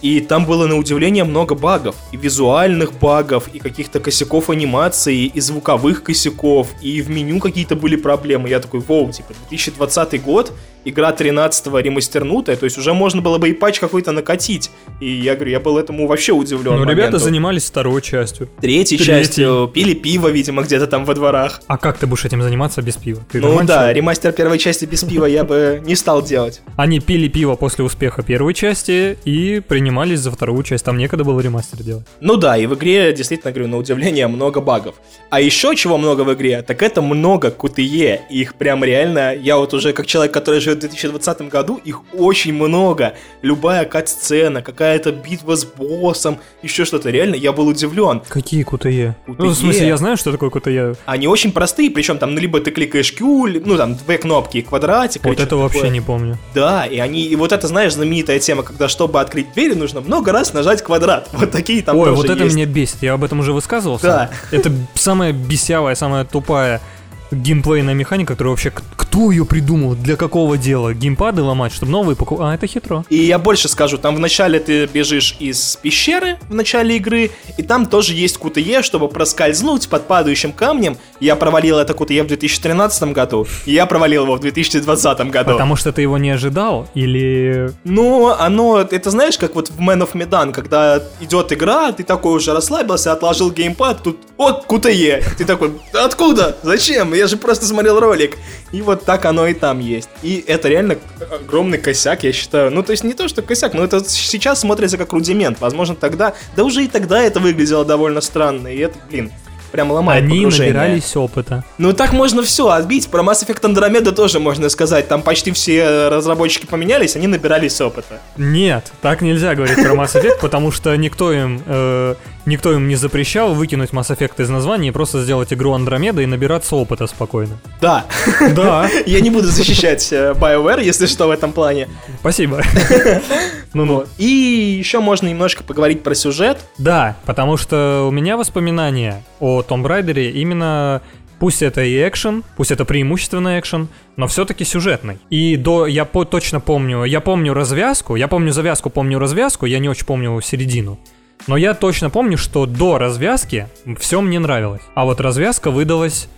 И там было на удивление много багов. И визуальных багов, и каких-то косяков анимации, и звуковых косяков, и в меню какие-то были проблемы. Я такой, воу, типа, 2020 год, игра 13-го ремастернутая, то есть уже можно было бы и патч какой-то накатить. И я говорю, я был этому вообще удивлен. Ну, ребята занимались второй частью. Третьей Третьей. частью, пили пиво, видимо, где-то там во дворах. А как ты будешь этим заниматься без пива? Ты ну да, ремастер первой части без пива я бы не стал делать. Они пили пиво после успеха первой части и принимались за вторую часть. Там некогда было ремастер делать. Ну да, и в игре, действительно, говорю, на удивление, много багов. А еще чего много в игре, так это много QTE. Их прям реально, я вот уже как человек, который живет в 2020 году, их очень много. Любая кат-сцена, какая-то битва с боссом, еще что-то. Реально, я был удивлен. Какие QTE? Ну, в смысле, я знаю, что такое QTE. Они очень простые, причем там, ну, либо ты кликаешь Q, ну, там, две кнопки, квадратик. Вот это вообще такое. не помню. Да, и они, и вот это, знаешь, знаменитая тема, когда, чтобы открыть дверь, нужно много раз нажать квадрат. Вот такие там Ой, тоже вот это есть. меня бесит. Я об этом уже высказывался. Да. Это самая бесявая, самая тупая геймплейная механика, которую вообще кто ее придумал, для какого дела? Геймпады ломать, чтобы новые покупать? А, это хитро. И я больше скажу, там вначале ты бежишь из пещеры в начале игры, и там тоже есть QTE, чтобы проскользнуть под падающим камнем. Я провалил это QTE в 2013 году, и я провалил его в 2020 году. Потому что ты его не ожидал? Или... Ну, оно, это знаешь, как вот в Man of Medan, когда идет игра, ты такой уже расслабился, отложил геймпад, тут вот QTE. Ты такой, откуда? Зачем? Я же просто смотрел ролик. И вот так оно и там есть. И это реально огромный косяк, я считаю. Ну, то есть не то, что косяк, но это сейчас смотрится как рудимент. Возможно, тогда, да уже и тогда это выглядело довольно странно. И это, блин, прям ломает Они погружение. набирались опыта. Ну так можно все отбить. Про Mass Effect Andromeda тоже можно сказать. Там почти все разработчики поменялись, они набирались опыта. Нет, так нельзя говорить про Mass Effect, потому что никто им, э, никто им не запрещал выкинуть Mass Effect из названия и просто сделать игру Андромеда и набираться опыта спокойно. Да. Да, Я не буду защищать э, BioWare, если что, в этом плане. спасибо. Ну, ну. И еще можно немножко поговорить про сюжет. Да, потому что у меня воспоминания о Том Райдере именно Пусть это и экшен, пусть это преимущественно экшен, но все-таки сюжетный. И до, я по, точно помню, я помню развязку, я помню завязку, помню развязку, я не очень помню середину. Но я точно помню, что до развязки все мне нравилось. А вот развязка выдалась...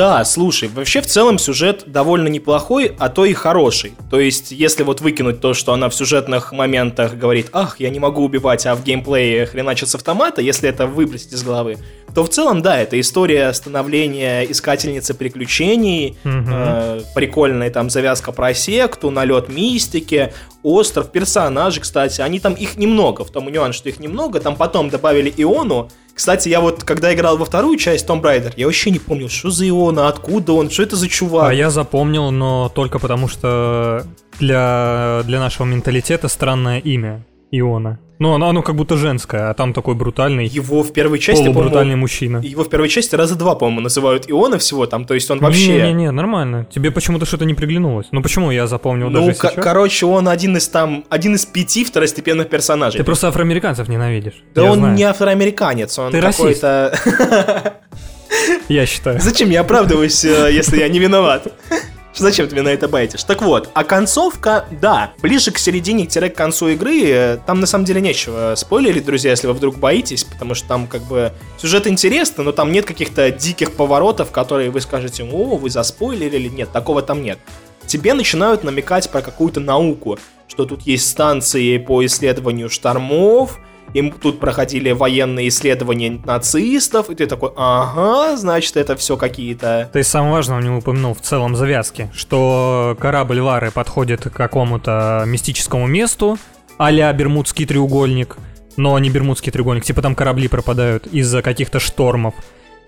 Да, слушай, вообще в целом сюжет довольно неплохой, а то и хороший. То есть, если вот выкинуть то, что она в сюжетных моментах говорит, ах, я не могу убивать, а в геймплее хреначит с автомата, если это выбросить из головы, то в целом, да, это история становления искательницы приключений, Мгм. э, прикольная там завязка про секту, налет мистики, остров, персонажи, кстати, они там, их немного, в том нюанс, что их немного, там потом добавили Иону, кстати, я вот, когда играл во вторую часть Tomb Raider, я вообще не помнил, что за Иона, откуда он, что это за чувак. А я запомнил, но только потому, что для, для нашего менталитета странное имя Иона. Ну, оно, оно как будто женское, а там такой брутальный, Его в первой части, полубрутальный мужчина. его в первой части раза два, по-моему, называют Иона всего там, то есть он вообще... Не-не-не, нормально. Тебе почему-то что-то не приглянулось. Ну почему я запомнил Ну, даже сейчас? короче, он один из там, один из пяти второстепенных персонажей. Ты просто афроамериканцев ненавидишь. Да Я он знаю. не афроамериканец, он Ты какой-то... Я считаю. Зачем я оправдываюсь, э, если я не виноват? Зачем ты меня на это байтишь? Так вот, а концовка, да, ближе к середине-к концу игры, э, там на самом деле нечего спойлерить, друзья, если вы вдруг боитесь, потому что там как бы сюжет интересный, но там нет каких-то диких поворотов, которые вы скажете, о, вы заспойлерили, нет, такого там нет. Тебе начинают намекать про какую-то науку, что тут есть станции по исследованию штормов, им тут проходили военные исследования нацистов, и ты такой, ага, значит, это все какие-то... Ты самое важное у него упомянул в целом завязке, что корабль Лары подходит к какому-то мистическому месту, а-ля Бермудский треугольник, но не Бермудский треугольник, типа там корабли пропадают из-за каких-то штормов.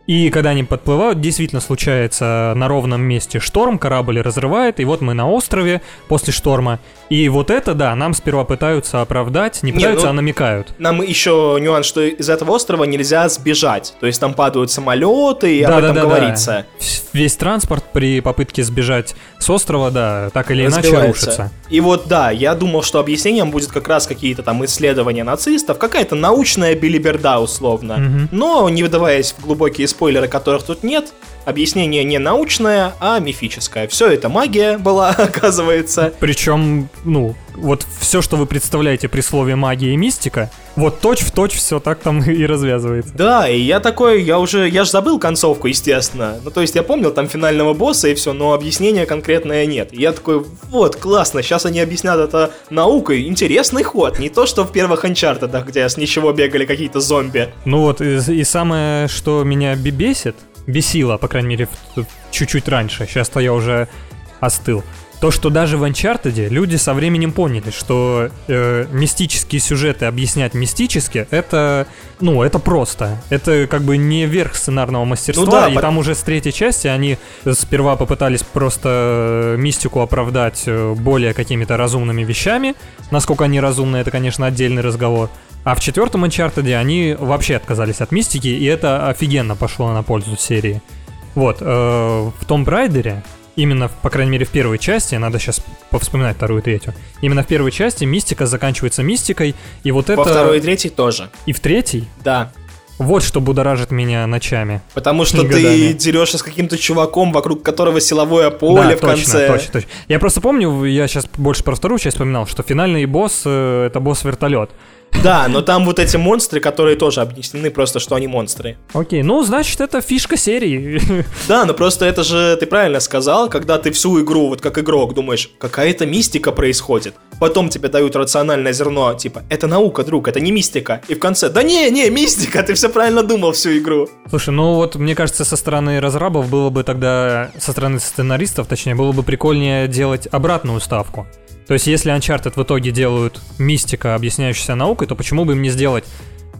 И когда они подплывают, действительно случается на ровном месте шторм, корабль разрывает, и вот мы на острове после шторма. И вот это, да, нам сперва пытаются оправдать, не Не, пытаются, ну- а намекают. Нам еще нюанс, что из этого острова нельзя сбежать. То есть там падают самолеты, и об этом Да-да-да-да. говорится. Вс- Весь транспорт при попытке сбежать с острова, да, так или иначе рушится. И вот да, я думал, что объяснением будет как раз какие-то там исследования нацистов, какая-то научная билиберда условно. Мгм. Но не выдаваясь в глубокие спойлеры, которых тут нет, объяснение не научное, а мифическое. Все это магия была, оказывается. Причем, ну, вот все, что вы представляете при слове магия и мистика, вот точь-в-точь все так там и развязывается. Да, и я такой, я уже, я же забыл концовку, естественно. Ну, то есть я помнил там финального босса и все, но объяснения конкретное нет. И я такой, вот, классно, сейчас они объяснят это наукой. Интересный ход, не то, что в первых Uncharted, где с ничего бегали какие-то зомби. Ну вот, и, и самое, что меня бесит, бесило, по крайней мере, чуть-чуть раньше, сейчас-то я уже остыл, то, что даже в Uncharted люди со временем поняли, что э, мистические сюжеты объяснять мистически, это, ну, это просто. Это как бы не верх сценарного мастерства, Ну да, и по- там уже с третьей части они сперва попытались просто э, мистику оправдать э, более какими-то разумными вещами. Насколько они разумны, это, конечно, отдельный разговор. А в четвертом Uncharted они вообще отказались от мистики, и это офигенно пошло на пользу серии. Вот, э, в Том Райдере, именно, по крайней мере, в первой части, надо сейчас повспоминать вторую и третью, именно в первой части мистика заканчивается мистикой, и вот это... Во второй и третьей тоже. И в третьей? Да. Вот что будоражит меня ночами. Потому что ты дерешься с каким-то чуваком, вокруг которого силовое поле да, в точно, конце. точно, точно. Я просто помню, я сейчас больше про вторую часть вспоминал, что финальный босс э, это босс вертолет. Да, но там вот эти монстры, которые тоже объяснены просто, что они монстры. Окей, ну значит это фишка серии. Да, но просто это же, ты правильно сказал, когда ты всю игру, вот как игрок, думаешь, какая-то мистика происходит. Потом тебе дают рациональное зерно, типа, это наука, друг, это не мистика. И в конце, да не, не, мистика, ты все правильно думал всю игру. Слушай, ну вот мне кажется, со стороны разрабов было бы тогда, со стороны сценаристов, точнее, было бы прикольнее делать обратную ставку. То есть, если Uncharted в итоге делают мистика, объясняющаяся наукой, то почему бы им не сделать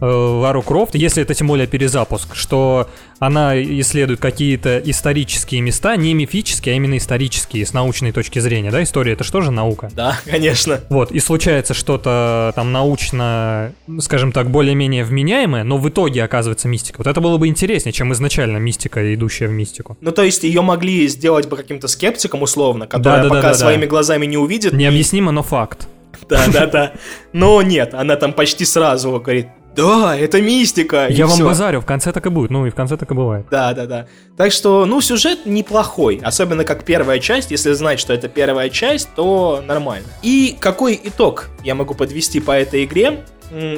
Лару Крофт, если это тем более перезапуск, что она исследует какие-то исторические места, не мифические, а именно исторические, с научной точки зрения, да, история это что же наука? Да, конечно. Вот, и случается что-то там научно, скажем так, более-менее вменяемое, но в итоге оказывается мистика. Вот это было бы интереснее, чем изначально мистика, идущая в мистику. Ну, то есть ее могли сделать бы каким-то скептиком условно, который Да-да-да-да-да. пока своими глазами не увидит. Необъяснимо, но факт. Да, да, да. Но нет, она там почти сразу говорит, да, это мистика. Я вам всё. базарю, в конце так и будет, ну и в конце так и бывает. Да, да, да. Так что, ну, сюжет неплохой. Особенно как первая часть. Если знать, что это первая часть, то нормально. И какой итог я могу подвести по этой игре?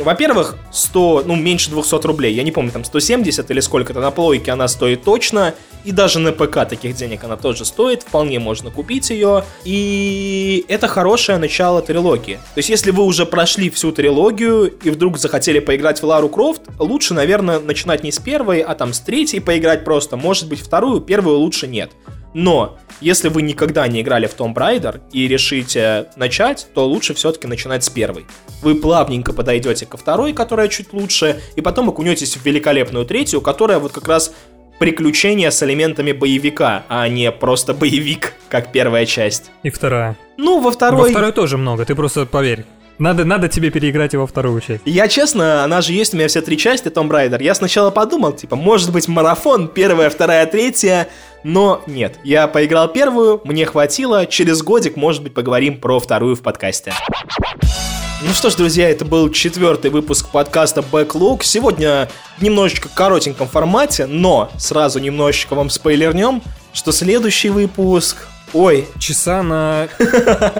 Во-первых, 100, ну, меньше 200 рублей. Я не помню, там 170 или сколько-то на плойке она стоит точно. И даже на ПК таких денег она тоже стоит. Вполне можно купить ее. И это хорошее начало трилогии. То есть, если вы уже прошли всю трилогию и вдруг захотели поиграть в Лару Крофт, лучше, наверное, начинать не с первой, а там с третьей поиграть просто. Может быть, вторую, первую лучше нет. Но, если вы никогда не играли в Tomb Raider и решите начать, то лучше все-таки начинать с первой. Вы плавненько подойдете ко второй, которая чуть лучше, и потом окунетесь в великолепную третью, которая вот как раз приключения с элементами боевика, а не просто боевик, как первая часть. И вторая. Ну, во Во второй... второй тоже много, ты просто поверь. Надо, надо тебе переиграть его вторую часть. Я честно, она же есть у меня все три части Tomb Raider. Я сначала подумал, типа, может быть марафон, первая, вторая, третья, но нет. Я поиграл первую, мне хватило, через годик, может быть, поговорим про вторую в подкасте. Ну что ж, друзья, это был четвертый выпуск подкаста Backlog. Сегодня в немножечко коротеньком формате, но сразу немножечко вам спойлернем, что следующий выпуск... Ой, Часа на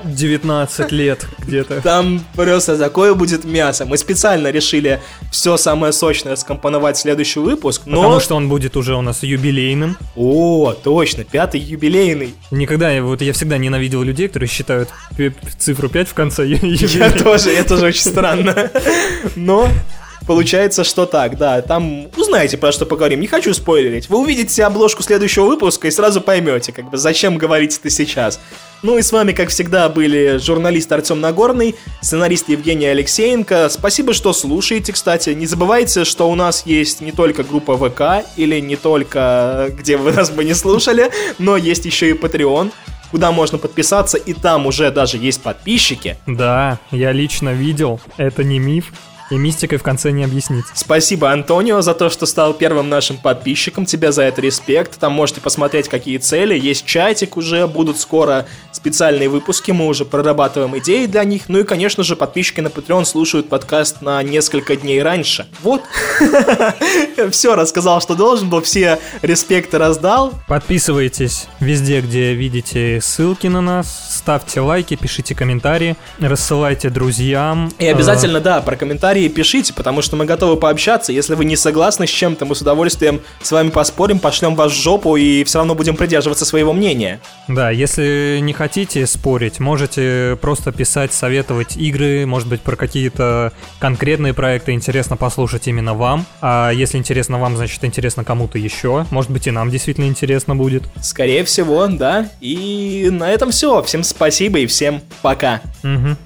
19 лет где-то. Там просто такое будет мясо. Мы специально решили все самое сочное скомпоновать в следующий выпуск, но... Потому что он будет уже у нас юбилейным. О, точно, пятый юбилейный. Никогда, я- вот я всегда ненавидел людей, которые считают цифру 5 в конце Я тоже, это тоже очень странно. Но получается, что так, да. Там узнаете, про что поговорим. Не хочу спойлерить. Вы увидите обложку следующего выпуска и сразу поймете, как бы, зачем говорить это сейчас. Ну и с вами, как всегда, были журналист Артем Нагорный, сценарист Евгений Алексеенко. Спасибо, что слушаете, кстати. Не забывайте, что у нас есть не только группа ВК, или не только где вы нас бы не слушали, но есть еще и Patreon, куда можно подписаться, и там уже даже есть подписчики. Да, я лично видел, это не миф, и мистикой в конце не объяснить. Спасибо, Антонио, за то, что стал первым нашим подписчиком. Тебе за это респект. Там можете посмотреть, какие цели. Есть чатик уже, будут скоро специальные выпуски. Мы уже прорабатываем идеи для них. Ну и, конечно же, подписчики на Patreon слушают подкаст на несколько дней раньше. Вот. Все рассказал, что должен был. Все респекты раздал. Подписывайтесь везде, где видите ссылки на нас, ставьте лайки, пишите комментарии, рассылайте друзьям. И обязательно, да, про комментарии пишите, потому что мы готовы пообщаться. Если вы не согласны с чем-то, мы с удовольствием с вами поспорим, пошлем вас в жопу и все равно будем придерживаться своего мнения. Да, если не хотите спорить, можете просто писать, советовать игры, может быть, про какие-то конкретные проекты интересно послушать именно вам. А если интересно вам, значит, интересно кому-то еще. Может быть, и нам действительно интересно будет. Скорее всего, да. И на этом все. Всем спасибо и всем пока. Мгм.